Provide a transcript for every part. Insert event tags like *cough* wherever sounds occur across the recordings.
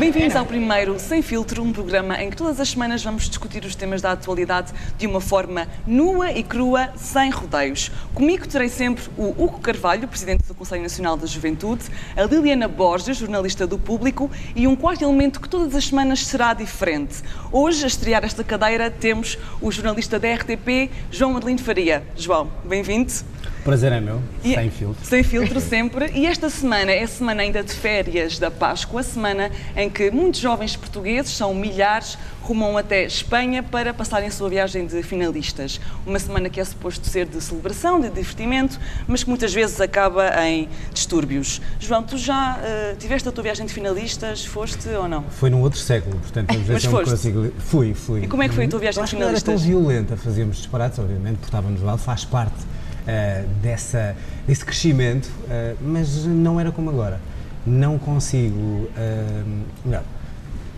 Bem-vindos ao primeiro Sem Filtro, um programa em que todas as semanas vamos discutir os temas da atualidade de uma forma nua e crua, sem rodeios. Comigo terei sempre o Hugo Carvalho, presidente do Conselho Nacional da Juventude, a Liliana Borges, jornalista do Público, e um quarto elemento que todas as semanas será diferente. Hoje, a estrear esta cadeira, temos o jornalista da RTP, João Adelino Faria. João, bem-vindo. Prazer é meu, E- sem filtro. Sem filtro sempre. E esta semana é a semana ainda de férias da Páscoa, a semana em que muitos jovens portugueses, são milhares, rumam até Espanha para passarem a sua viagem de finalistas. Uma semana que é suposto ser de celebração, de divertimento, mas que muitas vezes acaba em distúrbios. João, tu já eh, tiveste a tua viagem de finalistas? Foste ou não? Foi num outro século, portanto vamos Mas me foste? consigo... Fui, fui. E como é que foi a tua viagem de que não era tão finalistas? violenta, fazíamos disparates, obviamente, portávamos mal, faz parte eh, dessa, desse crescimento, eh, mas não era como agora. Não consigo, eh, melhor,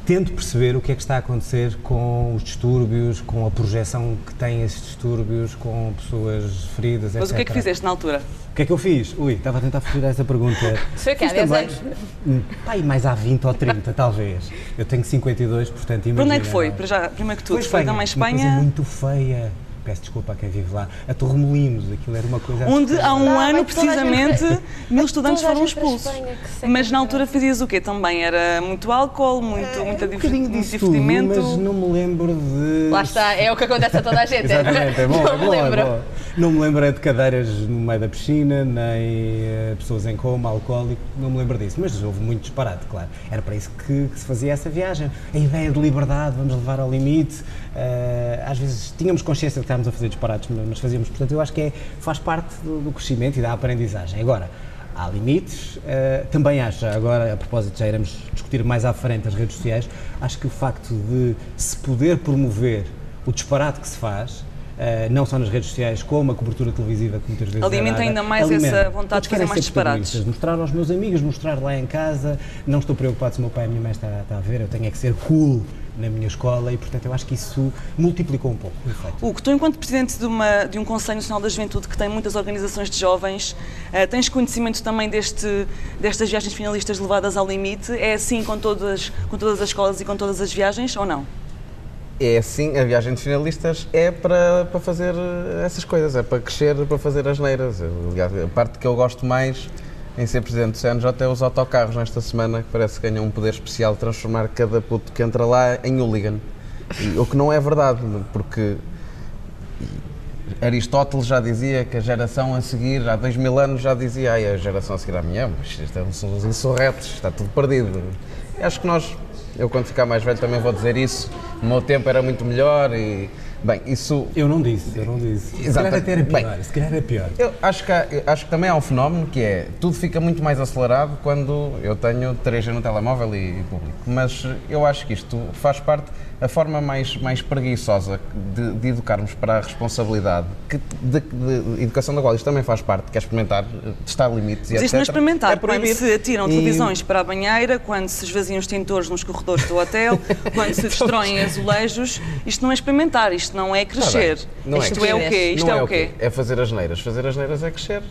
tento perceber o que é que está a acontecer com os distúrbios, com a projeção que têm esses distúrbios, com pessoas feridas, Mas o que é que etc.. fizeste na altura? O que é que eu fiz? Ui, estava a tentar fugir a essa pergunta. *laughs* Foi o quê, há Fiz 10 também- anos? E mais há 20 ou 30, *laughs* talvez. Eu tenho 52, portanto, imagina. Para onde é que foi? não Para já, primeiro que tudo, Foi foi Espanha, também Uma coisa Espanha, muito feia. Peço desculpa a quem vive lá. A Torremolinos, aquilo era uma coisa... onde há um Ah, ano, gente precisamente, para- *laughs* *laughs* mil estudantes foram gente expulsos. Mas na altura fazias o quê? Também era muito álcool, muito, muita um diver- bocadinho muito disso tudo, divertimento. mas não me lembro de... Lá está, é o que acontece a toda a gente. *laughs* Exatamente, é bom, Não é me bom, é lembro. bom. Não me lembro é de cadeiras no meio da piscina, nem eh, pessoas em coma, alcoólico, não me lembro disso. Mas houve muito disparate, claro. Era para isso que, que se fazia essa viagem. A ideia de liberdade, vamos levar ao limite. eh, às vezes tínhamos consciência de que estávamos a fazer disparates, mas fazíamos. Portanto, eu acho que é, faz parte do, do crescimento e da aprendizagem. Agora, há limites. eh, também acho, agora a propósito, já iremos discutir mais à frente as redes sociais, acho que o facto de se poder promover o disparate que se faz, não só nas redes sociais, como a cobertura televisiva que muitas vezes Alimenta é ainda mais alimenta. essa vontade Todos de fazer mais disparates. Mostrar aos meus amigos, mostrar lá em casa, não estou preocupado se o meu pai e a minha mãe está, está a ver, eu tenho é que ser cool na minha escola e, portanto, eu acho que isso multiplicou um pouco o efeito. Hugo, tu enquanto presidente de, uma- de um Conselho Nacional da Juventude que tem muitas organizações de jovens, eh, tens conhecimento também deste, destas viagens finalistas levadas ao limite? É assim com todas, com todas as escolas e com todas as viagens ou não? É assim, a viagem de finalistas é para, para fazer eh, essas coisas, é para crescer, para fazer as neiras. Aliás, A parte que eu gosto mais em ser presidente do CNJ é os autocarros nesta semana, que parece que ganham um poder especial de transformar cada puto que entra lá em hooligan. E, o que não é verdade, porque Aristóteles já dizia que a geração a seguir, há dois mil anos, já dizia ai, a geração a seguir à minha, mas isto é- são os insurretos, está tudo perdido. Acho que nós, eu quando ficar mais velho também vou dizer isso, o meu tempo era muito melhor e, bem, isso Eu não disse, eu não disse. Se Exato. calhar até era pior, Bem, se calhar era pior. eu acho que, há- acho que também há um fenómeno que é tudo fica muito mais acelerado quando eu tenho 3G no telemóvel e público. Mas eu acho que isto faz parte a forma mais, mais preguiçosa de, de educarmos para a responsabilidade, que, de, de- educação da qual isto também faz parte, que é experimentar, testar limites e Mas isto não é etc. experimentar. É quando se atiram E- televisões para a banheira, quando se esvaziam os tintores nos corredores do hotel, *laughs* quando se destroem azulejos, isto não é experimentar, isto não é Está crescer. bem. Não é isto é, o crescer. quê? Isto não é, o quê? É fazer as neiras. Fazer as neiras é crescer.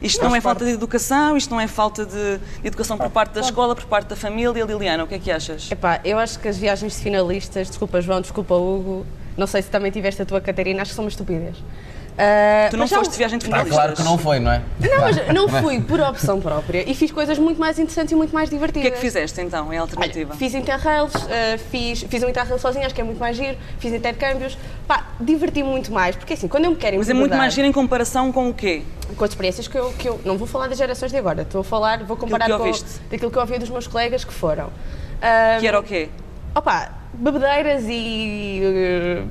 Isto não é falta de educação, isto não é falta de de educação por parte da escola, por parte da família. Liliana, o que é que achas? Epá, eu acho que as viagens de finalistas, desculpa João, desculpa Hugo, não sei se também tiveste a tua Catarina, acho que são uma estupidez. Ah, Tu não foste de viagem de finalistas? claro que não foi, não é? Não, mas não fui por opção própria e fiz coisas muito mais interessantes e muito mais O divertidas. que é que fizeste então, em alternativa? Olha, fiz interrails, ah, fiz, fiz um interrail sozinha, acho que é muito mais giro, fiz intercâmbios, pá, diverti-me muito mais, porque assim, quando eu me quero Mas é muito mais giro em comparação com o quê? com as experiências que eu, que eu, não vou falar das gerações de agora, estou a falar, vou comparar que com ouviste. daquilo que eu ouvi dos meus colegas que foram. Ah, Que era o quê? Opa, bebedeiras e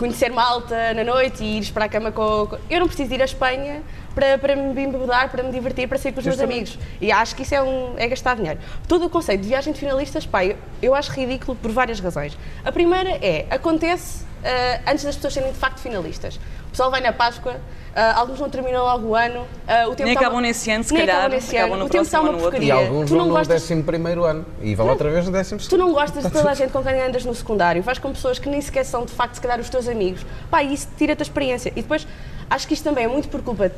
conhecer malta na noite e ires para a cama com. Eu não preciso ir à Espanha para, para me embebedar, para me divertir, para sair com os meus amigos. E acho que isso é, um, é gastar dinheiro. Todo o conceito de viagem de finalistas, pá, eu, eu acho ridículo por várias razões. A primeira é, acontece antes das pessoas serem de facto finalistas. O pessoal vai na Páscoa, ah, alguns não terminam logo o ano. ah, o tempo Nem está acabam uma- nesse ano, se nem calhar, nesse acabam ano. no o tempo está uma ano, no outro. E porcaria. alguns tu vão não no gostas 11 ano e vão outra vez no 12 Tu não gostas de toda a *laughs* gente com quem andas no secundário, vais com pessoas que nem sequer são de facto, se calhar, os teus amigos. Pá, e isso tira-te a experiência. E depois, acho que isto também é muito por culpa eh,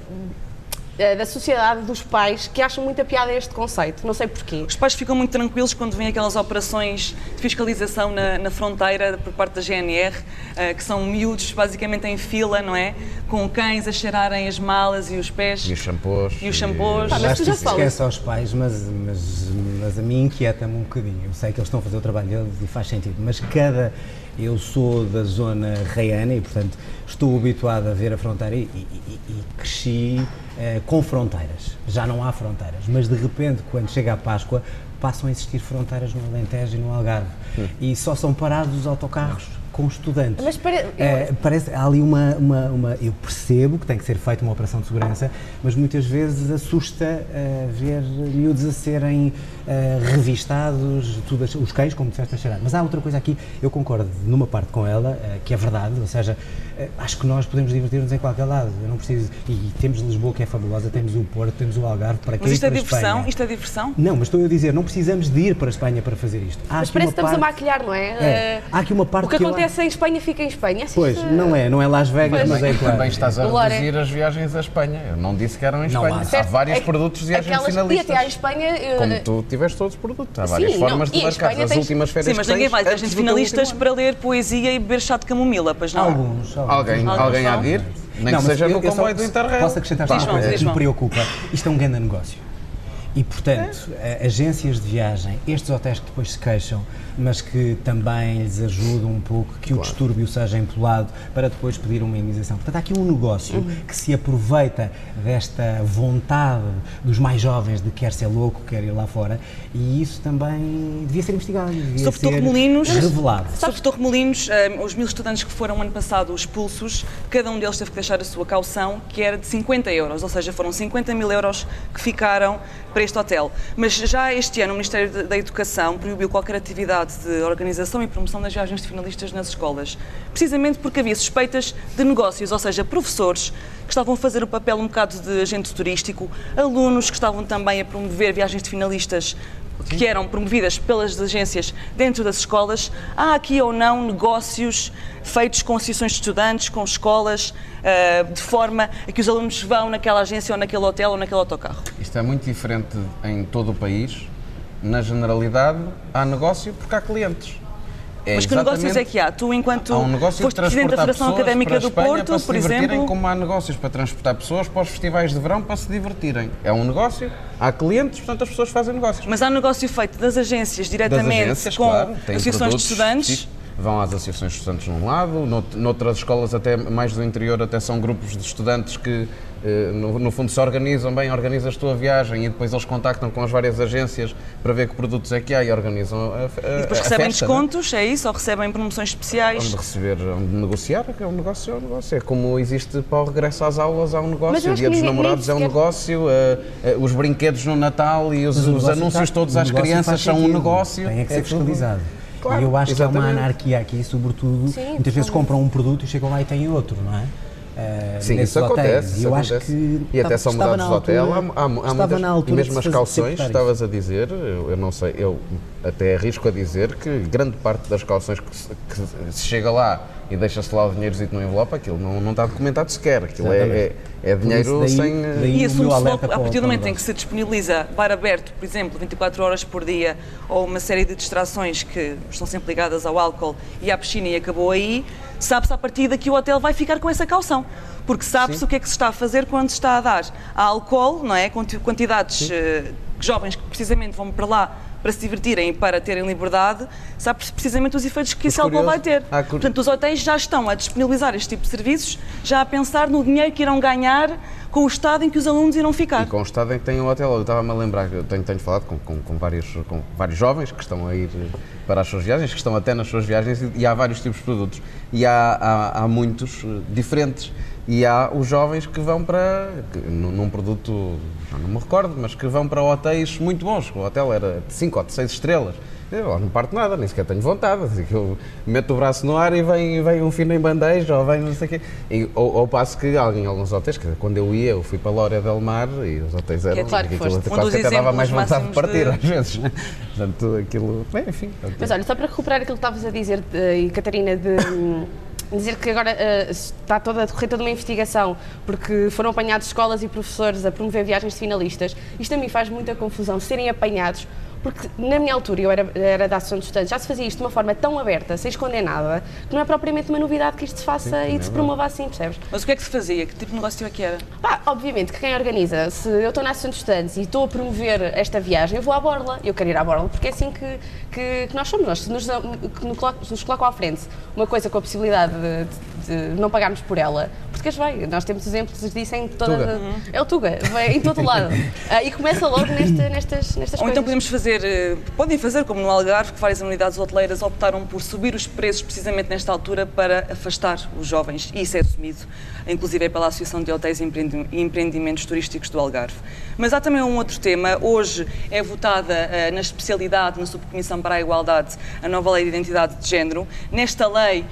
da sociedade dos pais que acham muita piada a este conceito. Não sei porquê. Os pais ficam muito tranquilos quando vêm aquelas operações de fiscalização na, na fronteira por parte da GNR, eh, que são miúdos basicamente em fila, não é? Com cães a cheirarem as malas e os pés. E os shampoos. E os shampoos. Pá, mas Acho tu já falas. esquece aos pais, mas, mas, mas a mim inquieta-me um bocadinho. Eu sei que eles estão a fazer o trabalho deles e faz sentido, mas cada. Eu sou da zona reiana e, portanto, estou habituado a ver a fronteira e, e- e- cresci eh, com fronteiras. Já não há fronteiras, mas de repente, quando chega a Páscoa, passam a existir fronteiras no Alentejo e no Algarve. E só são parados os autocarros com estudantes. Mas pare- eu- Eh, parece há ali uma, uma, uma- Eu percebo que tem que ser feita uma operação de segurança, mas muitas vezes assusta eh, ver miúdos a serem revistados, tudo, os cães, como disseste, a cheirar. Mas há outra coisa aqui, eu concordo numa parte com ela, eh, que é verdade, ou seja, eh, acho que nós podemos divertir-nos em qualquer lado. Eu não preciso. E temos Lisboa, que é fabulosa, temos o Porto, temos o Algarve, para quem Mas isto é para a diversão? Espanha. Isto é diversão? Não, mas estou a dizer, não precisamos de ir para a Espanha para fazer isto. Há Mas parece que estamos a parte- maquilhar, não é? É, Eh, há aqui uma parte o que que eu acontece em Espanha fica em Espanha. Assiste- Pois, não é, não é Las Vegas, Pois. mas é claro. Também estás a reduzir as viagens à Espanha. Eu não disse que eram em Não Espanha. há. Há, Certo, vários é- produtos de viagens Aquelas que ia finalistas. até à Espanha. eh, Como tu tiveste todos os produtos. Há várias Sim, formas não, de e a marcar. Espanha As tens- últimas férias Sim, mas que ninguém tens vai antes às do teu finalistas último ano. para ler poesia e beber chá de camomila, pois não? Alguns. alguns. Alguém, Alguns alguém há de ir, nem Não, que mas seja eu- no eu só comboio do Interrail. Posso acrescentar Diz, uma João, coisa diz, que me João. preocupa? Isto é um grande negócio. E, portanto, a- agências de viagem, estes hotéis que depois se queixam, mas que também lhes ajudam um pouco que o distúrbio seja empolado para depois pedir uma indenização. Portanto, há aqui um negócio Uhum. que se aproveita desta vontade dos mais jovens de quer ser louco, quer ir lá fora, e isso também devia ser investigado, devia Sobre ser Torremolinos- revelado. Sobre Torremolinos, eh, os mil estudantes que foram ano passado expulsos, cada um deles teve que deixar a sua caução, que era de 50 euros, ou seja, foram 50 mil euros que ficaram para este hotel. Mas já este ano o Ministério da- da Educação proibiu qualquer atividade de organização e promoção das viagens de finalistas nas escolas, precisamente porque havia suspeitas de negócios, ou seja, professores que estavam a fazer o papel um bocado de agente turístico, alunos que estavam também a promover viagens de finalistas que eram promovidas pelas agências dentro das escolas, há aqui ou não negócios feitos com associações de estudantes, com escolas, ah, de forma a que os alunos vão naquela agência ou naquele hotel ou naquele autocarro. Isto é muito diferente em todo o país. Na generalidade, há negócio porque há clientes. É Mas que negócios é que há? Tu, enquanto Há um negócio foste Presidente da Federação Académica do Espanha Porto, para se por divertirem, exemplo, como há negócios para transportar pessoas para os festivais de verão para se divertirem. É um negócio, há clientes, portanto as pessoas fazem negócios. mas há negócio feito das agências das diretamente agências, com claro, associações de estudantes. específicos. Vão às associações de estudantes num lado, nout- noutras escolas até mais do interior até são grupos de estudantes que eh, no, no fundo se organizam bem, organizas a viagem e depois eles contactam com as várias agências para ver que produtos é que há e organizam a, a, E depois a recebem festa, né? descontos, é isso? Ou recebem promoções especiais? Onde receber, onde negociar, é um negócio, é um negócio. É como existe para o regresso às aulas, há um Mas negócio. O dia que dos namorados é um negócio, eh, eh, os brinquedos no Natal e os, os anúncios faz- todos às crianças são um negócio. Tem é que ser tudo- fiscalizado. Claro, e eu acho que há uma exatamente. anarquia aqui, sobretudo, Sim, muitas vezes compram um produto e chegam lá e têm outro, não é? Eh, Sim, isso hotéis. acontece. E isso eu acho acontece. que e até são estava mudados de hotel. Há, há, há muitas, na altura e mesmo as calções, estavas a dizer, eu, eu não sei, eu até arrisco a dizer que grande parte das calções que se, que se chega lá e deixa-se lá o dinheirozito no envelope, aquilo não, não está documentado sequer. Aquilo é, é, é dinheiro daí- sem. daí- E assume-se logo, a partir do momento em que se disponibiliza bar aberto, por exemplo, 24 horas por dia, ou uma série de distrações que estão sempre ligadas ao álcool e à piscina e acabou aí, sabe-se a partir daqui o hotel vai ficar com essa caução. Porque sabe-se o que é que se está a fazer quando se está a dar a álcool, não é? Quanti- Quantidades eh, jovens que precisamente vão para lá para se divertirem e para terem liberdade, sabe-se precisamente os efeitos que Mas esse álcool vai ter. há cur- Portanto, os hotéis já estão a disponibilizar este tipo de serviços, já a pensar no dinheiro que irão ganhar com o estado em que os alunos irão ficar. E com o estado em que tem o hotel, eu estava-me a lembrar, eu tenho, tenho falado com, com, com vários, com vários jovens que estão a ir eh, para as suas viagens, que estão até nas suas viagens, e, e há vários tipos de produtos. E há, há, há muitos eh, diferentes. E há os jovens que vão para, que, num, produto, já não me recordo, mas que vão para hotéis muito bons. O hotel era de 5 ou de 6 estrelas. Eu lá não parto nada, nem sequer tenho vontade. Assim, que eu meto o braço no ar e vem, vem um fino em bandeja ou vem não sei o quê. E, ou, ao passo que alguém, em alguns hotéis, quer dizer, quando eu ia, eu fui para Lória del Mar e os hotéis eram. é claro que aquilo. Um quase dos que até dava mais vontade de partir máximos às vezes. né? Portanto, aquilo. Bem, enfim. Mas olha, só para recuperar aquilo que estavas a dizer, eh, e Catarina, de, hum, dizer que agora uh, está toda a decorrer toda uma investigação porque foram apanhados escolas e professores a promover viagens de finalistas. Isto a mim faz muita confusão serem apanhados porque na minha altura, eu era, era da Associação de Estudantes, já se fazia isto de uma forma tão aberta, sem esconder nada, que não é propriamente uma novidade que isto se faça Sim, e é se promova assim, percebes? Mas o que é que se fazia? Que tipo de negócio é que era? Pá, obviamente que quem organiza, se eu estou na Associação de Estudantes e estou a promover esta viagem, eu vou à borla. Eu quero ir à borla porque é assim que, que, que nós somos. Nós, se nos, que nos colocam à frente uma coisa com a possibilidade de, de, de não pagarmos por ela, porque vai. Nós temos exemplos disso em toda. Tuga. É o Tuga, vai em todo lado. Uh, *laughs* e começa logo nesta, nestas, nestas Ou então coisas. então podemos fazer, uh, podem fazer como no Algarve, que várias unidades hoteleiras optaram por subir os preços precisamente nesta altura para afastar os jovens. E isso é assumido, inclusive pela Associação de Hotéis e Empreendimentos Turísticos do Algarve. Mas há também um outro tema. Hoje é votada uh, na especialidade, na Subcomissão para a Igualdade, a nova Lei de Identidade de Género. Nesta lei,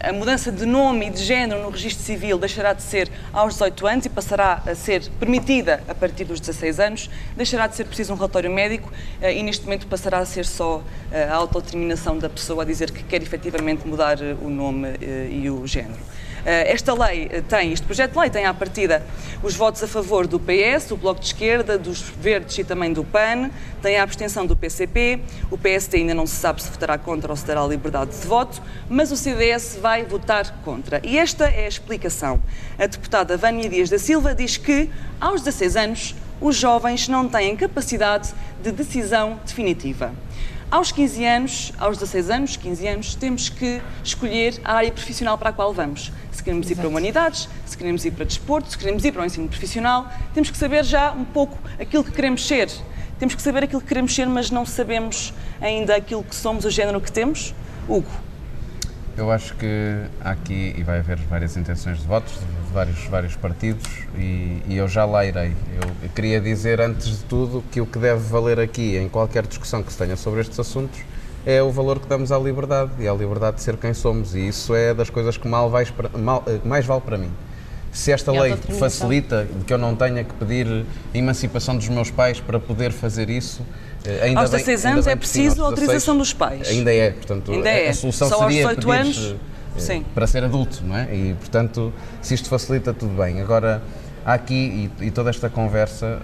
a mudança de nome e de género no registro civil deixará de ser aos 18 anos e passará a ser permitida a partir dos 16 anos. Deixará de ser preciso um relatório médico eh, e neste momento passará a ser só eh, a autodeterminação da pessoa a dizer que quer efetivamente mudar eh, o nome e o género. Eh, esta lei tem, este projeto de lei tem à partida os votos a favor do PS, do Bloco de Esquerda, dos Verdes e também do PAN, tem a abstenção do PCP, o PSD ainda não se sabe se votará contra ou se dará liberdade de voto, mas o CDS vai votar contra. E esta é a explicação. A deputada Vânia Dias da Silva diz que, aos 16 anos, os jovens não têm capacidade de decisão definitiva. Aos 15 anos, aos 16 anos, 15 anos, temos que escolher a área profissional para a qual vamos. Se queremos Exato. ir para humanidades, se queremos ir para desporto, se queremos ir para o ensino profissional, temos que saber já um pouco aquilo que queremos ser. Temos que saber aquilo que queremos ser, mas não sabemos ainda aquilo que somos, o género que temos. Hugo. Eu acho que há aqui, e vai haver várias intenções de votos de vários, vários partidos, e, e eu já lá irei. Eu, queria dizer, antes de tudo, que o que deve valer aqui, em qualquer discussão que se tenha sobre estes assuntos, é o valor que damos à liberdade e à liberdade de ser quem somos. E isso é das coisas que mal vais mal, eh, mais vale para mim. Se esta lei facilita que eu não tenha que pedir emancipação dos meus pais para poder fazer isso, eh, Ainda aos 16 bem, anos é preciso sim, autorização dos pais. Ainda é, portanto, ainda é. a solução Só seria aos 18 pedir anos, eh, sim. para ser adulto, não é? E, portanto, se isto facilita, tudo bem. Agora, há aqui, e, e toda esta conversa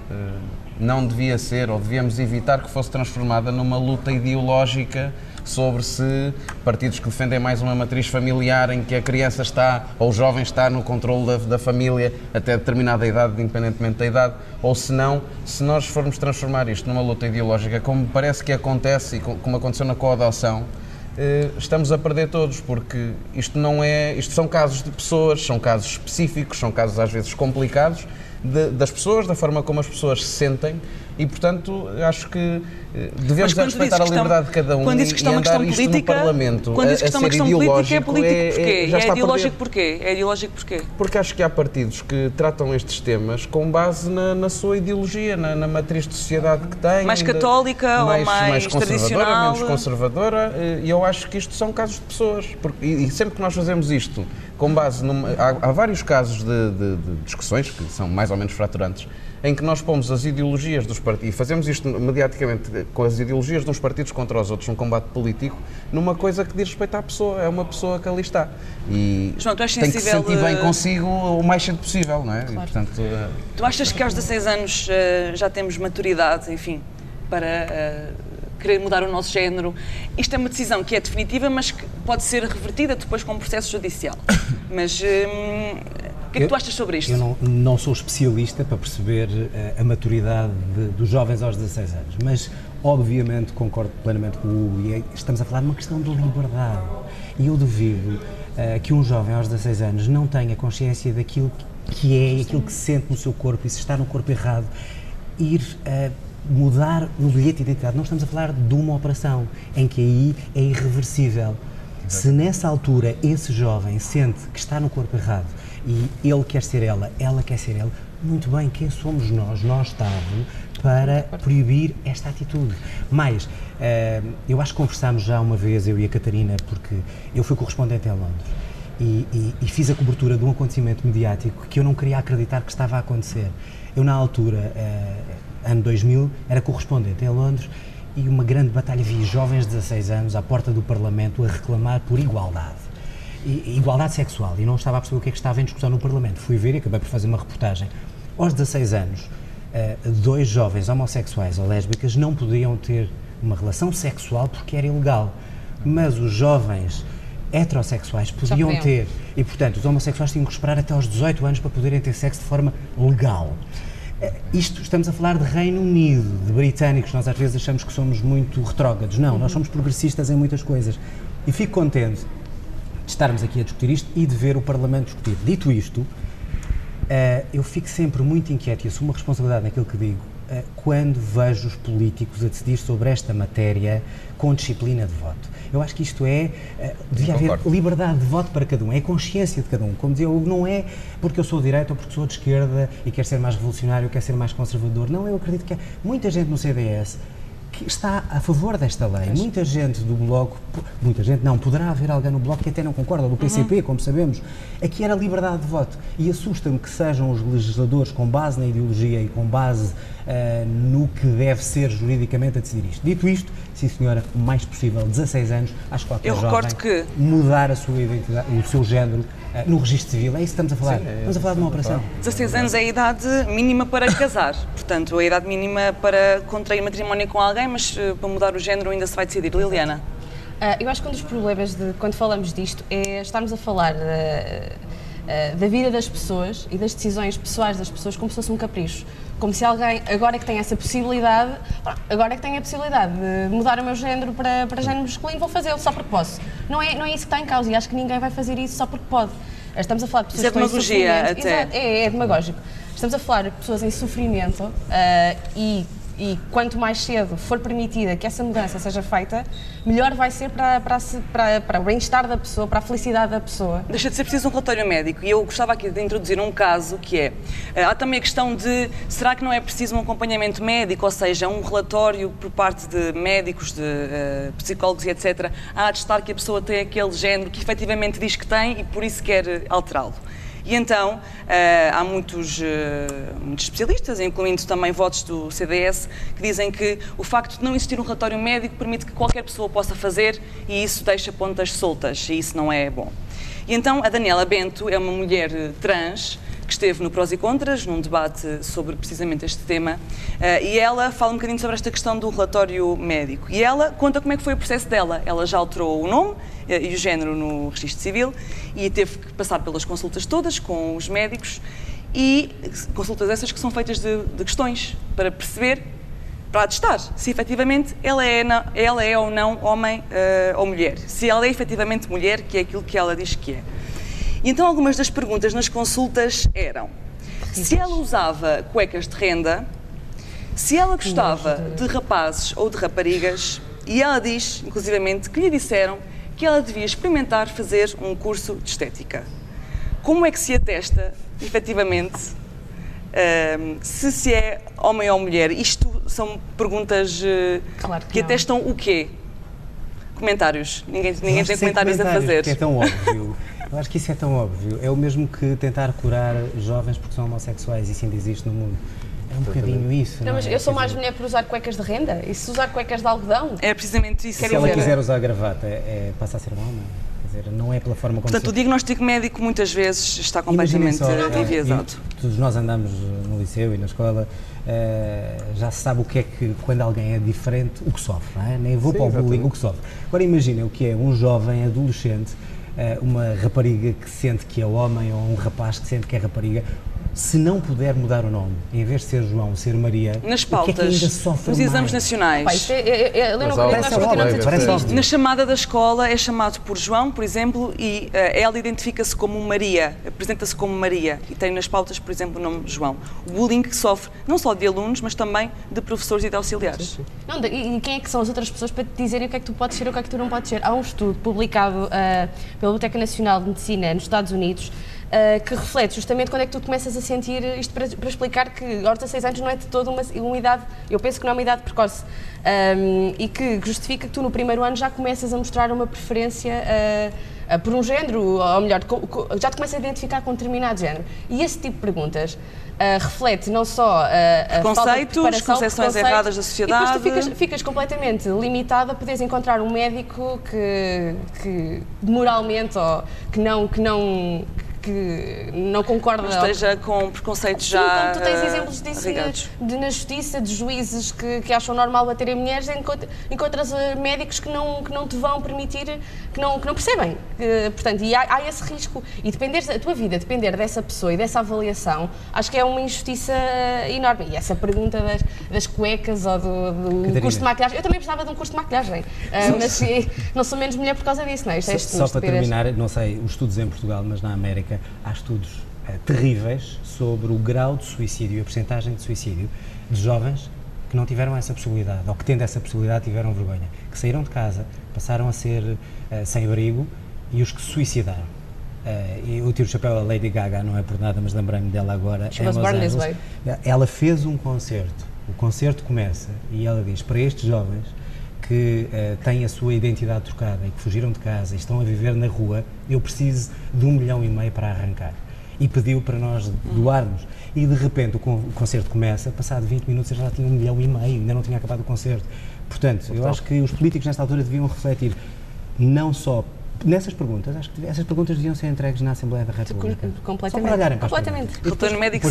não devia ser, ou devíamos evitar que fosse transformada numa luta ideológica sobre se partidos que defendem mais uma matriz familiar em que a criança está ou o jovem está no controle da, da, família até determinada idade, independentemente da idade, ou se não, se nós formos transformar isto numa luta ideológica, como parece que acontece e como aconteceu na coadoção, eh, estamos a perder todos, porque isto não é. Isto são casos de pessoas, são casos específicos, são casos às vezes complicados de, das pessoas, da forma como as pessoas se sentem e, portanto, acho que eh, devemos respeitar a liberdade de cada um quando diz que está e uma questão política, no Parlamento. Quando diz que está uma questão política, é político é, porquê? É, é ideológico porquê? É ideológico porquê? Porque acho que há partidos que tratam estes temas com base na, na sua ideologia, na, na, matriz de sociedade que têm. Mais católica mais, ou mais, mais conservadora, menos conservadora. Eh, e eu acho que isto são casos de pessoas. Porque, e sempre que nós fazemos isto com base. Numa, há, há, vários casos de, de, de discussões que são mais ou menos fraturantes em que nós pomos as ideologias dos partidos, e fazemos isto mediaticamente com as ideologias de uns partidos contra os outros num combate político, numa coisa que diz respeito à pessoa, é uma pessoa que ali está. E João, tem que se sentir bem consigo o mais cedo possível, não é? Claro. E, portanto, uh... Tu achas que aos 16 anos uh, já temos maturidade, enfim, para querer mudar o nosso género? Isto é uma decisão que é definitiva, mas que pode ser revertida depois com um processo judicial. *coughs* Mas que é que tu achas sobre isto? Eu não, não sou especialista para perceber uh, a maturidade de, dos jovens aos 16 anos, mas obviamente concordo plenamente com o Hugo e estamos a falar de uma questão de liberdade. E eu duvido uh, que um jovem aos 16 anos não tenha consciência daquilo que é aquilo que sente no seu corpo e se está no corpo errado, ir uh, mudar no bilhete de identidade. Não estamos a falar de uma operação em que aí é irreversível. Se nessa altura esse jovem sente que está no corpo errado e ele quer ser ela, ela quer ser ele, muito bem, quem somos nós, nós Estado, para proibir esta atitude? Mais, uh, eu acho que conversámos já uma vez, eu e a Catarina, porque eu fui correspondente em Londres e, e, e fiz a cobertura de um acontecimento mediático que eu não queria acreditar que estava a acontecer. Eu, na altura, uh, ano 2000, era correspondente em Londres e uma grande batalha vi jovens de 16 anos à porta do Parlamento a reclamar por igualdade igualdade sexual e não estava a perceber o que é que estava em discussão no Parlamento. Fui ver e acabei por fazer uma reportagem. Aos 16 anos, eh, dois jovens homossexuais ou lésbicas não podiam ter uma relação sexual porque era ilegal. Mas os jovens heterossexuais podiam ter. E, portanto, os homossexuais tinham que esperar até aos 18 anos para poderem ter sexo de forma legal. Eh, isto, estamos a falar de Reino Unido, de britânicos, nós às vezes achamos que somos muito retrógrados. Não, nós somos progressistas em muitas coisas. E fico contente de estarmos aqui a discutir isto e de ver o Parlamento discutir. Dito isto, uh, eu fico sempre muito inquieto e assumo a responsabilidade naquilo que digo quando vejo os políticos a decidir sobre esta matéria com disciplina de voto. Eu acho que isto é. Uh, devia haver liberdade de voto para cada um, é consciência de cada um. Como dizia, não é porque eu sou de direita ou porque sou de esquerda e quero ser mais revolucionário, quero ser mais conservador. Não, eu acredito que há muita gente no CDS que está a favor desta lei. Mas... Muita gente do Bloco, muita gente não, poderá haver alguém no Bloco que até não concorda, do PCP, uhum. como sabemos. Aqui era liberdade de voto. E assusta-me que sejam os legisladores, com base na ideologia e com base uh, no que deve ser juridicamente a decidir isto. Dito isto, sim senhora, o mais possível, 16 anos, acho que qualquer Eu jovem que... mudar a sua identidade, o seu género no registro civil. É isso que estamos a falar. Sim, é estamos a falar de uma operação. 16 anos é a idade mínima para casar. *laughs* Portanto, a idade mínima para contrair matrimónio com alguém, mas uh, para mudar o género ainda se vai decidir. Liliana? Uh, eu acho que um dos problemas de quando falamos disto é estarmos a falar uh, da vida das pessoas e das decisões pessoais das pessoas como se fosse um capricho. Como se alguém, agora que tem essa possibilidade, agora que tem a possibilidade de mudar o meu género para, para género masculino, vou fazê-lo só porque posso. Não é, não é isso que está em causa e acho que ninguém vai fazer isso só porque pode. Estamos a falar de pessoas isso é demagogia até. Exato, é, é demagógico. Estamos a falar de pessoas em sofrimento uh, e e quanto mais cedo for permitida que essa mudança seja feita, melhor vai ser para, para, para, para o bem-estar da pessoa, para a felicidade da pessoa. Deixa de ser preciso um relatório médico e eu gostava aqui de introduzir um caso que é, eh, há também a questão de, será que não é preciso um acompanhamento médico, ou seja, um relatório por parte de médicos, de uh, psicólogos e etc., a atestar que a pessoa tem aquele género que efetivamente diz que tem e por isso quer alterá-lo. E então eh, há muitos, eh, muitos especialistas, incluindo também votos do CDS, que dizem que o facto de não existir um relatório médico permite que qualquer pessoa possa fazer e isso deixa pontas soltas e isso não é bom. E então a Daniela Bento é uma mulher trans que esteve no Prós e Contras, num debate sobre precisamente este tema, uh, e ela fala um bocadinho sobre esta questão do relatório médico. E ela conta como é que foi o processo dela. Ela já alterou o nome uh, e o género no registro civil e teve que passar pelas consultas todas com os médicos e consultas essas que são feitas de, de questões para perceber para atestar se efetivamente ela é, ela é ou não homem uh, ou mulher. Se ela é efetivamente mulher, que é aquilo que ela diz que é. E então algumas das perguntas nas consultas eram se ela usava cuecas de renda, se ela gostava de rapazes ou de raparigas, e ela diz, inclusivamente, que lhe disseram que ela devia experimentar fazer um curso de estética. Como é que se atesta, efetivamente, uh, se se é homem ou mulher? Isto são perguntas uh, claro que, que atestam o quê? Comentários. Ninguém, ninguém tem comentários, comentários a fazer. É tão óbvio. *laughs* Eu acho que isso é tão óbvio. É o mesmo que tentar curar jovens porque são homossexuais, isso ainda existe no mundo. É um bocadinho isso. Não, não mas é? eu sou mais mulher por usar cuecas de renda. E se usar cuecas de algodão? É precisamente isso. Se ela quiser usar gravata, é, é, passa a ser homem? Quer dizer, não é pela forma como Portanto, o diagnóstico médico muitas vezes está completamente só, enviesado. todos nós andamos no liceu e na escola, uh, já se sabe o que é que, quando alguém é diferente, o que sofre, não é? Nem vou Sim, para o bullying, exatamente. o que sofre. Agora imaginem o que é um jovem adolescente eh, uma rapariga que sente que é homem ou um rapaz que sente que é rapariga, se não puder mudar o nome, em vez de ser João, ser Maria, nas pautas, que é que ainda sofre nos exames nacionais. Pai, é, é, é, eu não Na chamada da escola é chamado por João, por exemplo, e uh, ela identifica-se como Maria, apresenta-se como Maria e tem nas pautas, por exemplo, o nome João. O bullying que sofre não só de alunos, mas também de professores e de auxiliares. Não, e quem é que são as outras pessoas para te dizerem o que é que tu podes ser ou o que é que tu não podes ser? Há um estudo publicado uh, pela Biblioteca Nacional de Medicina nos Estados Unidos uh, que reflete justamente quando é que tu começas a sentir isto para, para explicar que aos 16 anos não é de toda uma, uma idade, eu penso que não é uma idade precoce, um, e que justifica que tu no primeiro ano já começas a mostrar uma preferência uh, uh, por um género, ou melhor, já te começas a identificar com um determinado género. E esse tipo de perguntas Uh, reflete não só uh, a falta de preparação, concepções erradas da sociedade. E depois tu ficas, ficas completamente limitado a poderes encontrar um médico que, que moralmente ou que não, que não que não concorda. esteja com preconceitos Sim, já. Como tu tens exemplos disso de, de, na justiça, de juízes que, que acham normal baterem mulheres, encontras eh, médicos que não, que não te vão permitir, que não, que não percebem. Que, portanto, e há, há, esse risco. E depender, a tua vida depender dessa pessoa e dessa avaliação, acho que é uma injustiça enorme. E essa pergunta das, das cuecas ou do, do curso de maquilhagem, eu também precisava de um curso de maquilhagem, uh, mas não sou menos mulher por causa disso, não é? Isto é só, só para terminar, não sei os estudos em Portugal, mas na América há estudos uh, terríveis sobre o grau de suicídio e a porcentagem de suicídio de jovens que não tiveram essa possibilidade, ou que tendo essa possibilidade tiveram vergonha, que saíram de casa, passaram a ser uh, sem abrigo e os que se suicidaram. Uh, eu tiro o chapéu a Lady Gaga, não é por nada, mas lembrei-me dela agora. Ela fez um concerto. O concerto começa e ela diz para estes jovens que uh, têm a sua identidade trocada e que fugiram de casa e estão a viver na rua, eu preciso de um milhão e meio para arrancar. E pediu para nós doarmos. E de repente o, con o concerto começa, passado 20 minutos eu já tinha um milhão e meio, ainda não tinha acabado o concerto. Portanto, eu acho que os políticos nesta altura deviam refletir não só nessas perguntas, acho que essas perguntas deviam ser entregues na Assembleia da República. Completamente. Só para Completamente. Retorno médico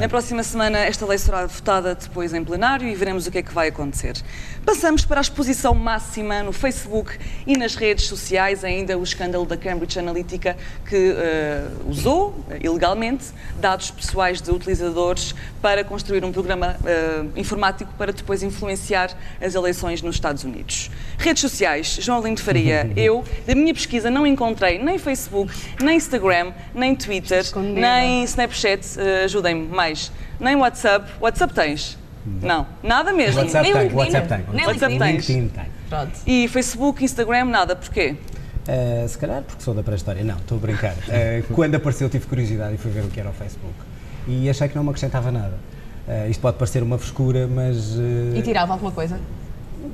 Na próxima semana esta lei será votada depois em plenário e veremos o que é que vai acontecer. Passamos para a exposição máxima no Facebook e nas redes sociais, ainda o escândalo da Cambridge Analytica que uh, usou ilegalmente dados pessoais de utilizadores para construir um programa uh, informático para depois influenciar as eleições nos Estados Unidos. Redes sociais, João Lindo Faria, *laughs* eu, da minha pesquisa não encontrei nem Facebook, nem Instagram, nem Twitter, nem Snapchat, uh, ajudem-me mais, nem WhatsApp. WhatsApp tens? Não, nada mesmo. WhatsApp nem tem, WhatsApp tem. Nem WhatsApp tens. LinkedIn tem. Pronto. E Facebook, Instagram, nada. Porquê? Uh, se calhar porque sou da pré-história. Não, estou a brincar. Uh, *laughs* quando apareceu tive curiosidade e fui ver o que era o Facebook. E achei que não me acrescentava nada. Uh, isto pode parecer uma frescura, mas... E tirava alguma coisa?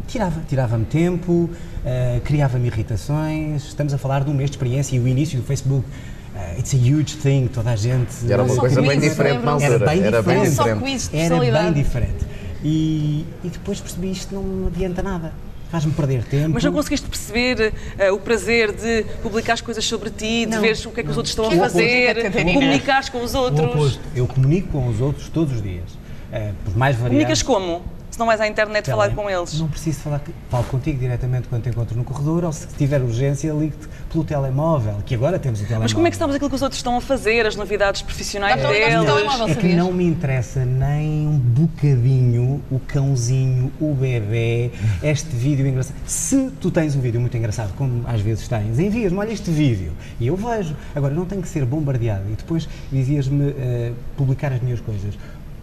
Tirava, tirava-me tempo, uh, criava-me irritações. Estamos a falar de um mês de experiência e o início do Facebook. Uh, it's a huge thing, toda a gente. Era uma coisa bem diferente na altura. Era bem era diferente. Bem diferente. Era bem diferente. E, e depois percebi isto não adianta nada faz-me perder tempo. Mas não conseguiste perceber uh, o prazer de publicar as coisas sobre ti, de ver o que é que não. os outros estão a fazer, comunicares com os outros? Eu comunico com os outros todos os dias. Uh, por mais variados. Comunicas como? Não vais à internet Tele... falar com eles. Não preciso falar, falo contigo diretamente quando te encontro no corredor ou se tiver urgência, ligo-te pelo telemóvel, que agora temos o telemóvel. Mas como é que sabes aquilo que os outros estão a fazer, as novidades profissionais deles? Telemóvel, é que não me interessa nem um bocadinho o cãozinho, o bebê, este vídeo engraçado. Se tu tens um vídeo muito engraçado, como às vezes tens, envias-me, olha este vídeo, e eu vejo. Agora, não tenho que ser bombardeado. E depois dizias-me uh, publicar as minhas coisas.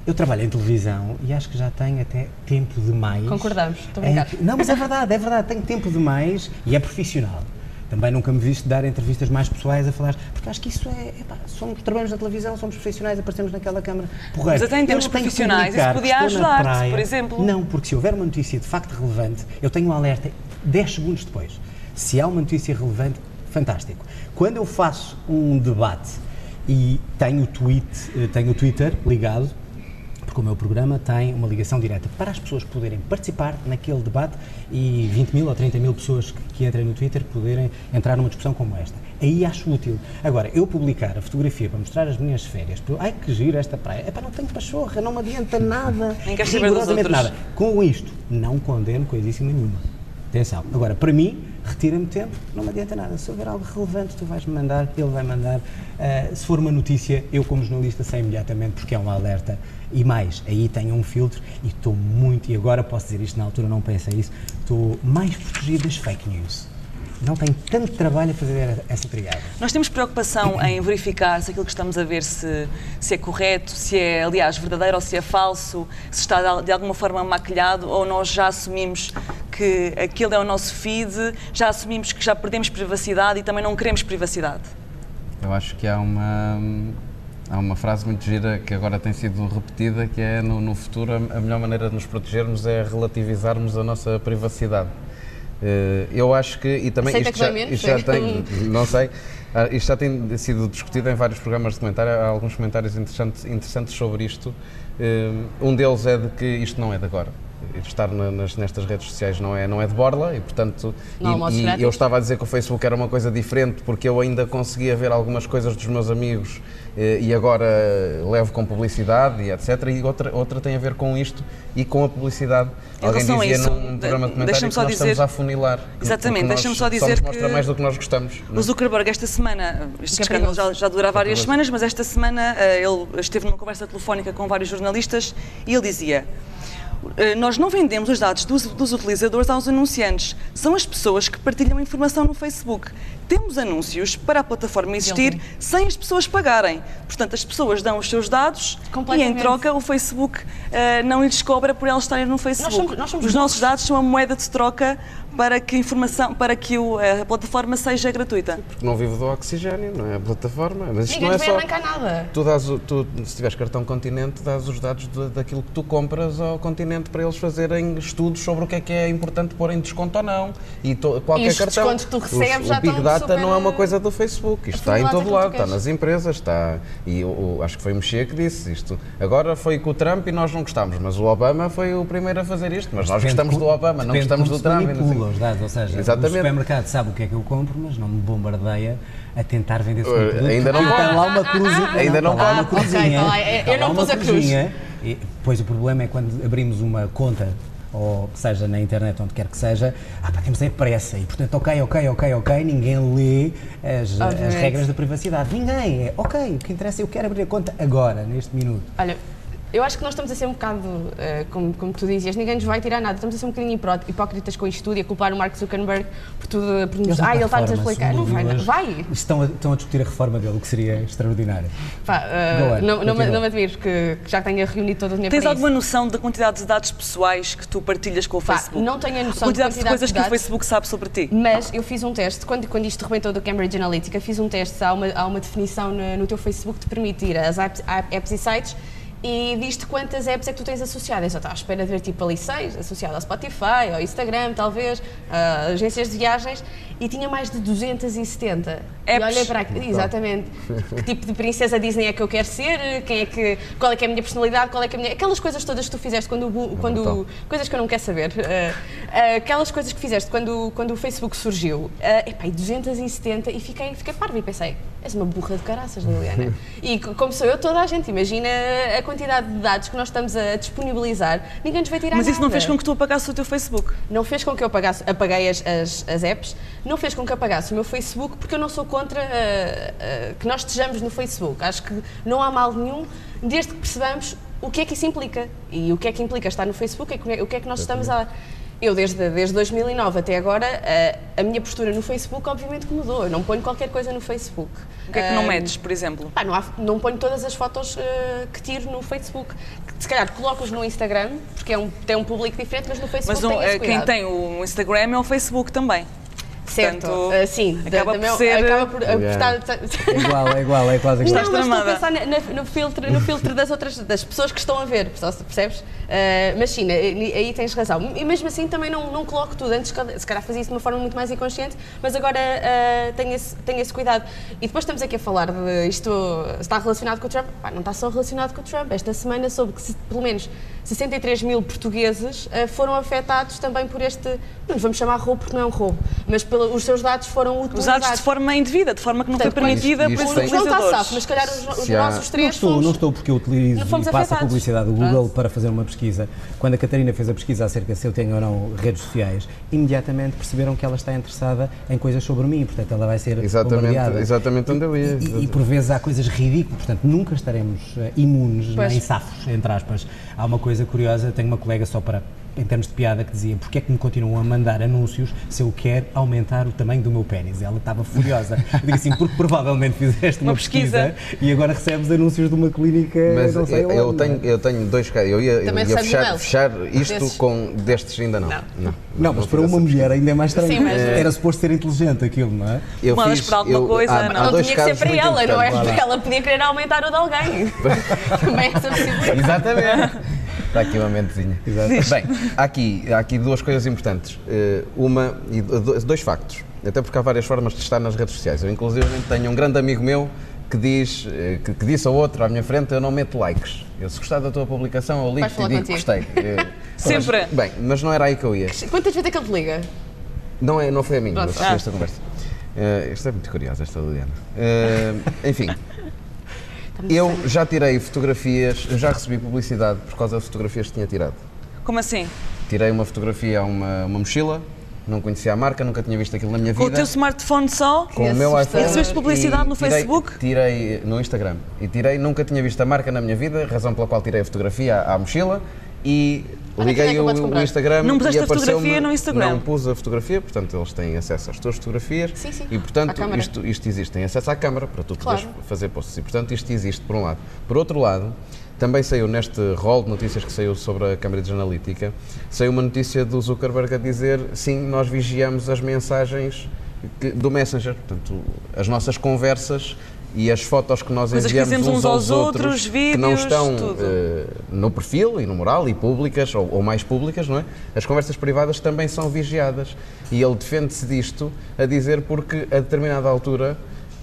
Eu trabalho em televisão e acho que já tenho até tempo demais. Concordamos, estou a brincar. Não, mas é verdade, é verdade, tenho tempo demais e é profissional. Também nunca me viste dar entrevistas mais pessoais a falar, porque acho que isso é. Epá, somos, trabalhamos na televisão, somos profissionais, aparecemos naquela câmara. Porreiro. Mas até em termos profissionais, isso podia ajudar-te, por exemplo. Não, porque se houver uma notícia de facto relevante, eu tenho um alerta 10 segundos depois. Se há uma notícia relevante, fantástico. Quando eu faço um debate e tenho o, tweet, eh, tenho o Twitter ligado, porque o meu programa tem uma ligação direta para as pessoas poderem participar naquele debate e 20 mil ou 30 mil pessoas que, que entrem no Twitter poderem entrar numa discussão como esta. Aí acho útil. Agora, eu publicar a fotografia para mostrar as minhas férias, ai que giro esta praia, é para não tenho pachorra, não me adianta nada, *laughs* rigorosamente nada. Com isto, não condeno coisíssima nenhuma. Atenção. Agora, para mim, retira-me tempo, não me adianta nada. Se houver algo relevante, tu vais-me mandar, ele vai mandar. Uh, se for uma notícia, eu como jornalista sei imediatamente porque é um alerta. E mais, aí tenho um filtro e estou muito, e agora posso dizer isto, na altura não pensei isso, estou mais protegido das fake news não tem tanto trabalho a fazer essa triagem. Nós temos preocupação em verificar se aquilo que estamos a ver se, se é correto, se é, aliás, verdadeiro ou se é falso, se está de alguma forma maquilhado ou nós já assumimos que aquele é o nosso feed, já assumimos que já perdemos privacidade e também não queremos privacidade. Eu acho que há uma, há uma frase muito gira que agora tem sido repetida, que é no, no futuro a melhor maneira de nos protegermos é relativizarmos a nossa privacidade. Eh, eu acho que, e também Aceita isto que já, dói menos? isto já tem, não sei, ah, isto já tem sido discutido em vários programas de comentário, há alguns comentários interessantes, interessantes sobre isto. Eh, Um deles é de que isto não é de agora. Estar na- nas, nestas redes sociais não é, não é de borla e, portanto, Não há e- e eu estava a dizer que o Facebook era uma coisa diferente porque eu ainda conseguia ver algumas coisas dos meus amigos eh, e agora levo com publicidade e etc. E outra, outra tem a ver com isto e com a publicidade. Em Alguém relação a dizia isso, num programa de comentário que só nós dizer- estamos a afunilar. Exatamente, deixa-me só dizer só que- mostra mais do que nós gostamos. é? O Zuckerberg esta semana, este é escândalo já, já dura várias semanas, mas esta semana eh, ele esteve numa conversa telefónica com vários jornalistas e ele dizia "Eh, nós não vendemos os dados dos, dos utilizadores aos anunciantes. São as pessoas que partilham informação no Facebook. Temos anúncios para a plataforma existir sem as pessoas pagarem. Portanto, as pessoas dão os seus dados e, em troca, o Facebook eh, não lhes cobra por elas estarem no Facebook. somos- nós somos os nossos dados são a moeda de troca para que a informação, para que o- a plataforma seja gratuita. Porque não vivo do oxigênio, não é a plataforma. Mas isto Ninguém não é vai só. arrancar nada. Tu dás, tu, se tiveres cartão continente, dás os dados de- daquilo que tu compras ao continente para eles fazerem estudos sobre o que é que é importante pôr em desconto ou não. E to- qualquer E os cartão. que tu recebes os- já o Big Data super, não é uma eh, coisa do Facebook. Isto está em todo lado, está nas empresas, está. E o- o- acho que foi o Mexia que disse isto. Agora foi com o Trump e nós não gostámos, mas o Obama foi o primeiro a fazer isto. Mas nós Depende gostamos do Obama, não gostamos do Trump. Não os dados, ou seja, Exatamente. o supermercado sabe o que é que eu compro, mas não me bombardeia a tentar vender esse Uh, meu produto. ainda não pode. Tem lá uma cruzinha. Ainda não tem lá uma pode. Ok, cruzinha. tá. Eu não pus a cruz. cruzinha. E, pois o problema é quando abrimos uma conta ou que seja na internet, onde quer que seja, ah, pá, temos a pressa e portanto, ok, ok, ok, ok, ninguém lê as, as regras da privacidade. Ninguém. É, ok, o que interessa é eu quero abrir a conta agora, neste minuto. Olha, eu acho que nós estamos a ser um bocado, eh, como, como tu dizias, ninguém nos vai tirar nada. Estamos a ser um bocadinho hipó- hipócritas com isto tudo e a culpar o Mark Zuckerberg por tudo. Por nos, ah, ele está-nos a explicar. Não vai, não. vai. Estão a, estão a discutir a reforma dele, o que seria extraordinário. Pá, eh, Go on, não, não, não me admiro que, que já tenha reunido todo o dinheiro Tens para alguma isso. noção da quantidade de dados pessoais que tu partilhas com o Pá, Facebook? não tenho a noção a quantidade de de quantidade coisas de que o dados. Facebook sabe sobre ti. Mas eu fiz um teste, quando, quando isto rebentou do Cambridge Analytica, fiz um teste, há uma, há uma definição no, no teu Facebook que te permite ir às apps, apps e sites e diz-te quantas apps é que tu tens associadas. Eu estava à espera de ver tipo ali seis, associado ao Spotify, ao Instagram, talvez, a agências de viagens, e tinha mais de 270. E Apps? olhei para aqui, exatamente, que tipo de princesa Disney é que eu quero ser, quem é que, qual é que é a minha personalidade, qual é que é a minha... Aquelas coisas todas que tu fizeste quando, quando Brutal. coisas que eu não quero saber. eh, aquelas coisas que fizeste quando, quando o Facebook surgiu, uh, epá, e 270 e fiquei, fiquei parva e pensei, és uma burra de caraças, Liliana. e como sou eu, toda a gente, imagina a quantidade de dados que nós estamos a disponibilizar, ninguém nos vai tirar Mas isso não fez com que tu apagasses o teu Facebook. Não fez com que eu apagasse, apaguei as, as, as apps, não fez com que eu apagasse o meu Facebook, porque eu não sou contra eh, eh, que nós estejamos no Facebook. Acho que não há mal nenhum, desde que percebamos o que é que isso implica. E o que é que implica estar no Facebook, é que- o que é que nós estamos a. Eu, desde, desde 2009 até agora, eh, a minha postura no Facebook, obviamente, que mudou. Eu não ponho qualquer coisa no Facebook. O que é que não medes, por exemplo? Não, há- não ponho todas as fotos eh, que tiro no Facebook. Se calhar coloco-os no Instagram, porque é um, tem um público diferente, mas no Facebook Mas um, tenho esse quem tem o Instagram é o Facebook também. Certo, Portanto, ah, sim, acaba também- por ser- acaba por, ah, por Yeah. estar- É igual, é igual, é quase *laughs* igual. Estás não, mas estou a pensar na- na- no, filtro, no filtro das outras das pessoas que estão a ver, percebes? Ah, mas sim, aí aí tens razão. E mesmo assim também não, não coloco tudo. Antes, se calhar fazia isso de uma forma muito mais inconsciente, mas agora ah, tenho, esse, tenho esse cuidado. E depois estamos aqui a falar de isto está relacionado com o Trump. Pá, não está só relacionado com o Trump. Esta semana soube que se- pelo menos 63 mil portugueses ah, foram afetados também por este, não vamos chamar roubo porque não é um roubo, mas pelo- os seus dados foram utilizados. Usados de forma indevida, de forma que não foi Portanto, quando- permitida Isto- pelos isto tem- O João está utilizadores. safo, mas se calhar os, os Se há- nossos Não três estou, fomos- não estou porque eu utilizo Não e passo a afetados. publicidade do Google Pronto. para fazer uma pesquisa. Quando a Catarina fez a pesquisa acerca se eu tenho ou não redes sociais, imediatamente perceberam que ela está interessada em coisas sobre mim, portanto ela vai ser Exatamente, bombardeada. exatamente onde eu ia. E, e por vezes há coisas ridículas, portanto nunca estaremos eh, imunes, Pois. nem safos, entre aspas. Há uma coisa curiosa, tenho uma colega só para em termos de piada que dizia porque é que me continuam a mandar anúncios se eu quero aumentar o tamanho do meu pênis? Ela estava furiosa. Eu digo assim, porque provavelmente fizeste uma, Uma pesquisa. e agora recebes anúncios de uma clínica Mas não sei eu, onde. eu não tenho, eu tenho dois casos. Eu ia, eu ia fechar, fechar isto desses? com destes ainda não. Não. Não, Não, mas para uma mulher ainda é mais estranho. Sim, mas- Era suposto ser inteligente aquilo, não é? Eu Mandas fiz- para alguma eu- coisa, há- não. há Não dois tinha que ser para ela, não é? Porque ela podia querer aumentar o de alguém. *laughs* Também é essa possibilidade. Exatamente. Está aqui uma mentezinha. Exato. Bem, há aqui, há aqui duas coisas importantes. Eh, Uma, e do- dois factos. Até porque há várias formas de estar nas redes sociais. Eu, inclusive, tenho um grande amigo meu que diz, eh, que, que disse a outro à minha frente, eu não meto likes. Eu, se gostar da tua publicação, eu ligo Vais e digo contigo. gostei. Eh, *laughs* Sempre. mas- bem, mas não era aí que eu ia. Quantas vezes é que ele te liga? Não, é, não foi a mim, Pronto. mas Ah. esta conversa. Eh, isto é muito curioso, esta Liliana. Eh, enfim, eu já tirei fotografias, eu já recebi publicidade por causa das fotografias que tinha tirado. Como assim? Tirei uma fotografia a uma, uma mochila, não conhecia a marca, nunca tinha visto aquilo na minha Com o vida. teu smartphone só? Com o meu iPhone. E recebeste publicidade no tirei- Facebook? Tirei no Instagram. E tirei, nunca tinha visto a marca na minha vida, razão pela qual tirei a fotografia à, à mochila e é liguei que o, o Instagram Não puseste e a fotografia no Instagram? Não pus a fotografia, portanto eles têm acesso às tuas fotografias Sim, sim. e portanto câmara. isto, isto existe, tem acesso à câmara para tu Claro. poderes fazer posts e portanto isto existe por um lado. Por outro lado, também saiu neste rol de notícias que saiu sobre a Cambridge Analytica, saiu uma notícia do Zuckerberg a dizer sim, nós vigiamos as mensagens que- do Messenger, portanto as nossas conversas e as fotos que nós Coisas que enviamos dizemos uns uns aos aos outros, outros, que não vídeos, estão eh, no perfil e no moral e públicas ou, ou mais públicas, não é? As conversas privadas também são vigiadas e ele defende-se disto a dizer porque a determinada altura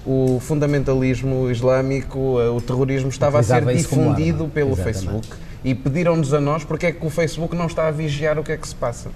o fundamentalismo islâmico, eh, o terrorismo estava a ser difundido pelo Exatamente. Facebook e pediram-nos a nós porque é que o Facebook não está a vigiar o que é que se passa.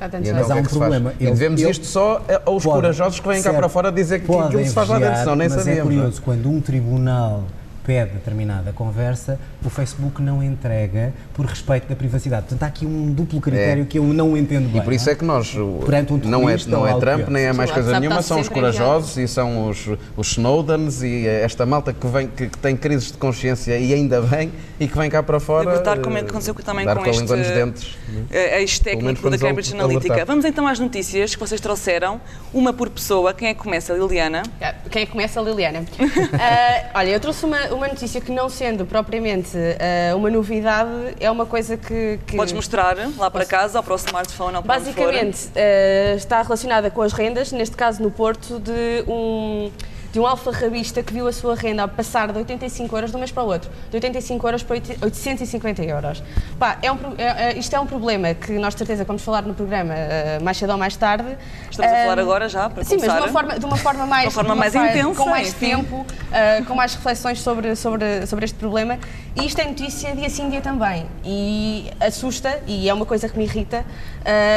Há tantos Mas há que é um faz? problema. E devemos ele- isto só aos Podem, corajosos que vêm cá para fora dizer que aquilo se faz lá dentro, senão nem mas sabíamos. é não é? curioso, quando um tribunal pede determinada conversa, o Facebook não entrega por respeito da privacidade. Portanto, há aqui um duplo critério que eu não entendo bem. É. E por isso não é que nós, Perante um não é, não é Trump, pior. nem é mais coisa nenhuma, são os corajosos e são os, os Snowdens e é esta malta que, vem, que, que tem crises de consciência e ainda bem e que vem cá para fora. Libertar, como é que eh, aconteceu também dar com com este- dentes. É este Pelo técnico menos da vamos Cambridge al- Analytica. Vamos então às notícias que vocês trouxeram, uma por pessoa. Quem é que começa? Liliana? Quem é que começa? A Liliana. *laughs* Ah, olha, eu trouxe uma, uma notícia que, não sendo propriamente ah, uma novidade, é uma coisa que. que Podes mostrar lá para casa ou para o smartphone for. basicamente ah, está relacionada com as rendas, neste caso no Porto, de um. De um alfarrabista que viu a sua renda passar de 85 euros de um mês para o outro, de 85 euros para 850 euros. Pá, é um, é- é- isto é um problema que nós de certeza vamos falar no programa ah, mais cedo ou mais tarde. Estamos a Ah, falar agora já, para Sim, mas de começar. uma forma, de uma forma mais, *laughs* Uma forma mais forma- intensa, com mais enfim. tempo, ah, com mais reflexões sobre, sobre, sobre este problema. E isto é notícia dia sim, dia também. E assusta, e é uma coisa que me irrita,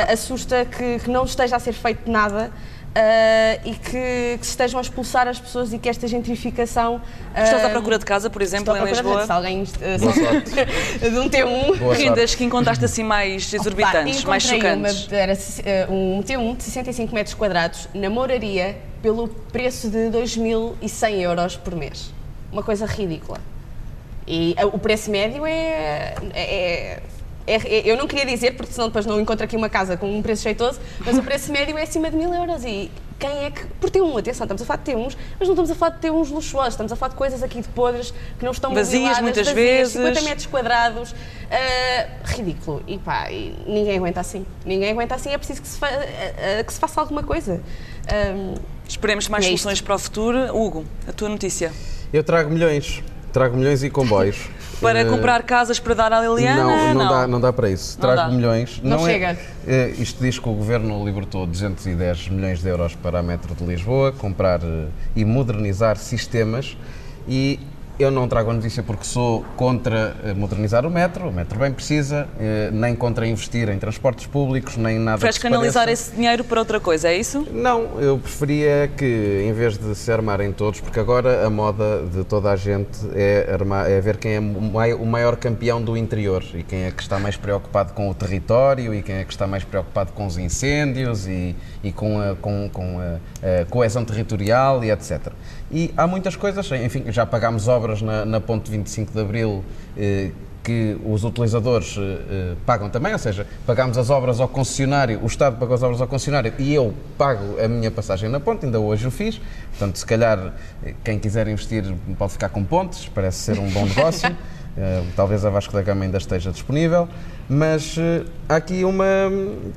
assusta que, que não esteja a ser feito nada. Ah, e que, que se estejam a expulsar as pessoas e que esta gentrificação. ah, Estás à procura de casa, por exemplo, em Lisboa? Se alguém. sorte. *laughs* de um T1. Boa sorte. Rendas que encontraste assim mais exorbitantes, Pá, mais chocantes. Uma, era eh, um T1 de 65 metros quadrados na Moraria pelo preço de 2.100 euros por mês. Uma coisa ridícula. E eh, o preço médio é- é- é- Eu não queria dizer, porque senão depois não encontro aqui uma casa com um preço jeitoso, mas o preço médio é acima de 1.000 euros. E quem é que. Por T1, atenção, estamos a falar de T1s, mas não estamos a falar de T1s luxuosos, estamos a falar de coisas aqui de podres que não estão Vazias, mobiladas, muitas vazias, vezes. 50 metros quadrados, ah, ridículo. E pá, e ninguém aguenta assim. Ninguém aguenta assim, é preciso que se, fa- ah, ah, que se faça alguma coisa. Esperemos mais É isto. soluções para o futuro. Hugo, a tua notícia. Eu trago milhões, trago milhões e comboios. Para Eh, comprar casas para dar à Liliana? Não, não, Dá, não dá para isso. Não Trago dá. milhões. Não é- chega. é, isto diz que o Governo libertou 210 milhões de euros para a Metro de Lisboa, comprar eh, e modernizar sistemas e eu não trago a notícia porque sou contra eh, modernizar o metro, o metro bem precisa, eh, nem contra investir em transportes públicos, nem nada Preferes canalizar pareça. esse dinheiro para outra coisa, é isso? Não, eu preferia que, em vez de se armarem todos, porque agora a moda de toda a gente é, armar, é ver quem é o mai- o maior campeão do interior e quem é que está mais preocupado com o território e quem é que está mais preocupado com os incêndios e, e com, a, com, com a, a coesão territorial e etc. E há muitas coisas, enfim, já pagámos obras na, na Ponte 25 de Abril. Eh, que os utilizadores eh, eh, pagam também, ou seja, pagamos as obras ao concessionário, o Estado pagou as obras ao concessionário e eu pago a minha passagem na ponte, ainda hoje o fiz. Portanto, se calhar, eh, quem quiser investir pode ficar com pontes, parece ser um bom negócio. *laughs* Eh, talvez a Vasco da Gama ainda esteja disponível. Mas uh, há aqui uma.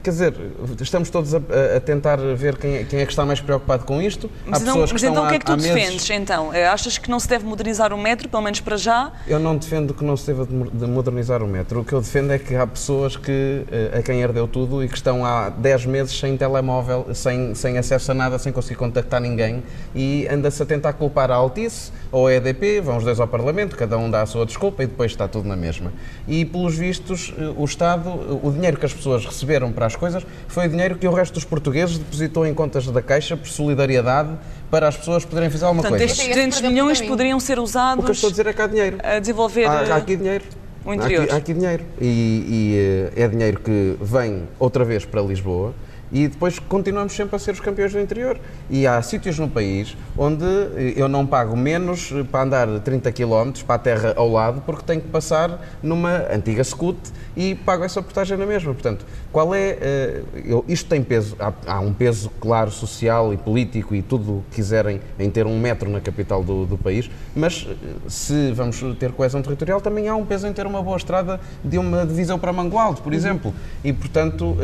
Quer dizer, estamos todos a, a tentar ver quem é, quem é, que está mais preocupado com isto. Mas, há então, pessoas mas que então o que é que tu meses- defendes, então? Eh, Achas que não se deve modernizar o metro, pelo menos para já? Eu não defendo que não se deva de de modernizar o metro. O que eu defendo é que há pessoas que, eh, a quem herdeu tudo e que estão há 10 meses sem telemóvel, sem, sem acesso a nada, sem conseguir contactar ninguém e anda-se a tentar culpar a Altice ou a EDP, vão os dois ao Parlamento, cada um dá a sua desculpa e depois está tudo na mesma. E, pelos vistos, eh, o Estado, o dinheiro que as pessoas receberam para as coisas foi o dinheiro que o resto dos portugueses depositou em contas da Caixa por solidariedade para as pessoas poderem fazer alguma Portanto, coisa. estes Esse 200 programa milhões para mim. poderiam ser usados O que eu estou a dizer é que há dinheiro. a desenvolver Há, eh, há aqui dinheiro. o interior. Há aqui, há aqui dinheiro. E, e, eh, é dinheiro que vem outra vez para Lisboa e depois continuamos sempre a ser os campeões do interior. E há sítios no país onde eh, eu não pago menos eh, para andar 30 km para a terra ao lado porque tenho que passar numa antiga scoot e pago essa portagem na mesma. Portanto, qual é. eh, eu- isto tem peso, há, há um peso claro social e político e tudo o que quiserem em ter um metro na capital do, do país, mas se vamos ter coesão territorial, também há um peso em ter uma boa estrada de uma divisão para Mangualde, Uhum. por exemplo. E, portanto,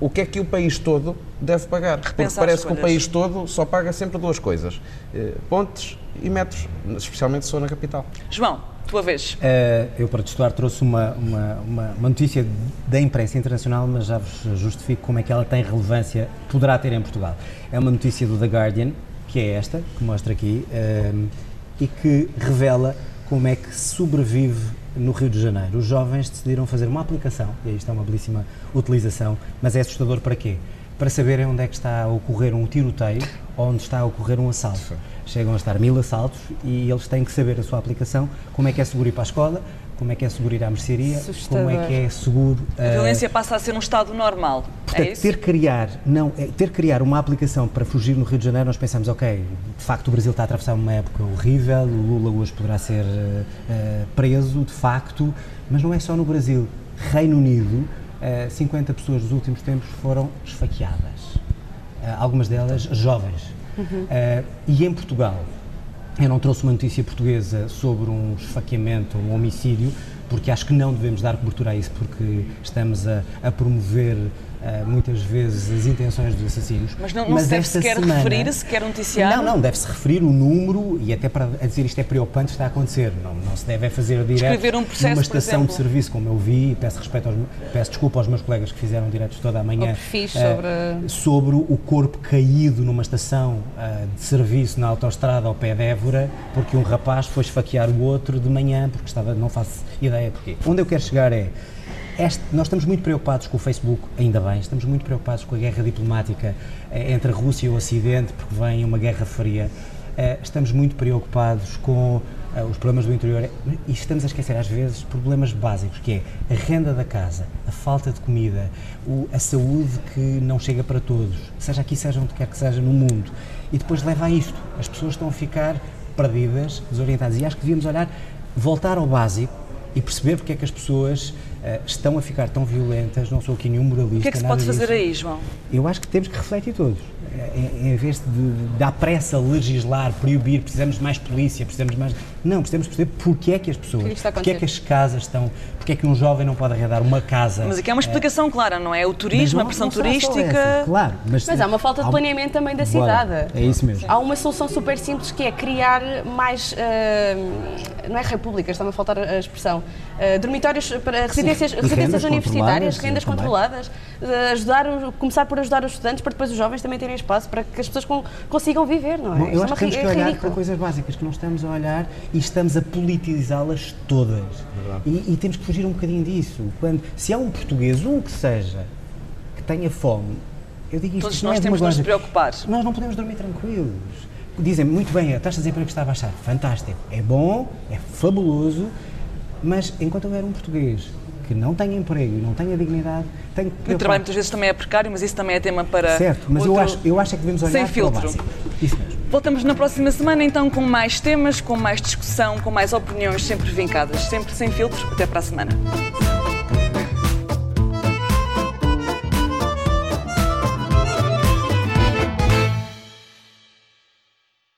o que é que o país todo deve pagar? Porque Repensar parece que o país todo só paga sempre duas coisas: eh, pontes e metros, especialmente se for na capital. João, tua vez. Eh, eu, para testuar, trouxe uma, uma, uma, uma notícia da imprensa internacional, mas já vos justifico como é que ela tem relevância, poderá ter em Portugal. É uma notícia do The Guardian, que é esta, que mostra aqui, eh, e que revela como é que sobrevive no Rio de Janeiro. Os jovens decidiram fazer uma aplicação, e aí está uma belíssima utilização, mas é assustador para quê? Para saberem onde é que está a ocorrer um tiroteio ou onde está a ocorrer um assalto. Chegam a estar mil assaltos e eles têm que saber a sua aplicação, como é que é seguro ir para a escola, como é que é seguro ir à mercearia, Assustador. como é que é seguro... A eh, violência passa a ser um estado normal. Portanto, é isso? ter criar, não, é, ter criar uma aplicação para fugir no Rio de Janeiro, nós pensamos, ok, de facto o Brasil está a atravessar uma época horrível, o Lula hoje poderá ser eh, preso, de facto, mas não é só no Brasil. Reino Unido, eh, 50 pessoas dos últimos tempos foram esfaqueadas. Algumas delas jovens. Eh, e em Portugal, eu não trouxe uma notícia portuguesa sobre um esfaqueamento, um homicídio, porque acho que não devemos dar cobertura a isso, porque estamos a, a promover eh, muitas vezes as intenções dos assassinos. Mas não, não se deve sequer semana- referir, sequer noticiar. Não, não, deve-se referir o número e até para dizer isto é preocupante, está a acontecer. Não, não se deve é fazer direto um processo, numa estação de serviço, como eu vi, e peço, respeito aos, peço desculpa aos meus colegas que fizeram diretos toda a manhã. Eh, sobre- sobre o corpo caído numa estação ah, de serviço na autoestrada ao pé de Évora, porque um rapaz foi esfaquear o outro de manhã, porque estava, não faço ideia porquê. Onde eu quero chegar é, este- nós estamos muito preocupados com o Facebook, ainda bem, estamos muito preocupados com a guerra diplomática eh, entre a Rússia e o Ocidente, porque vem uma guerra fria. Eh, estamos muito preocupados com eh, os problemas do interior e estamos a esquecer às vezes problemas básicos, que é a renda da casa, a falta de comida, a saúde que não chega para todos, seja aqui, seja onde quer que seja no mundo. E depois leva a isto. As pessoas estão a ficar perdidas, desorientadas. E acho que devíamos olhar, voltar ao básico e perceber porque é que as pessoas estão a ficar tão violentas. Não sou aqui nenhum moralista. O que é que se pode fazer disso. aí, João? Eu acho que temos que refletir todos. Em, em vez de dar pressa, legislar, proibir, precisamos de mais polícia, precisamos de mais. Não, precisamos perceber porque é que as pessoas, Porque a é que as casas estão, porque é que um jovem não pode arrendar uma casa. Mas aqui há uma explicação clara, não é? O turismo, não- a pressão turística. essa, claro, mas, Mas há uma falta de planeamento também da Bora, cidade. É isso mesmo. Há uma solução super simples que é criar mais, ah, não é repúblicas, está-me a faltar a expressão, ah, dormitórios para residências, residências rendas universitárias, controladas, rendas controladas, ajudar, começar por ajudar os estudantes para depois os jovens também terem espaço para que as pessoas con- consigam viver, não é? Bom, eu é acho que temos que é olhar ridículo. para coisas básicas que não estamos a olhar e estamos a politizá-las todas. E, e temos que fugir um bocadinho disso. Quando, se há um português, um que seja, que tenha fome, eu digo isto, Todos isto não nós é temos de nos preocupar. Nós não podemos dormir tranquilos. Dizem muito bem, a taxa de desemprego está a baixar. Fantástico. É bom, é fabuloso, mas enquanto houver um português que não tenha emprego e não tenha dignidade, tem que O trabalho muitas vezes também é precário, mas isso também é tema para. Certo, mas eu acho, eu acho é que devemos olhar Sem para o filtro. básico. Isso mesmo. Voltamos na próxima semana então com mais temas, com mais discussão, com mais opiniões sempre vincadas, sempre sem filtros. Até para a semana.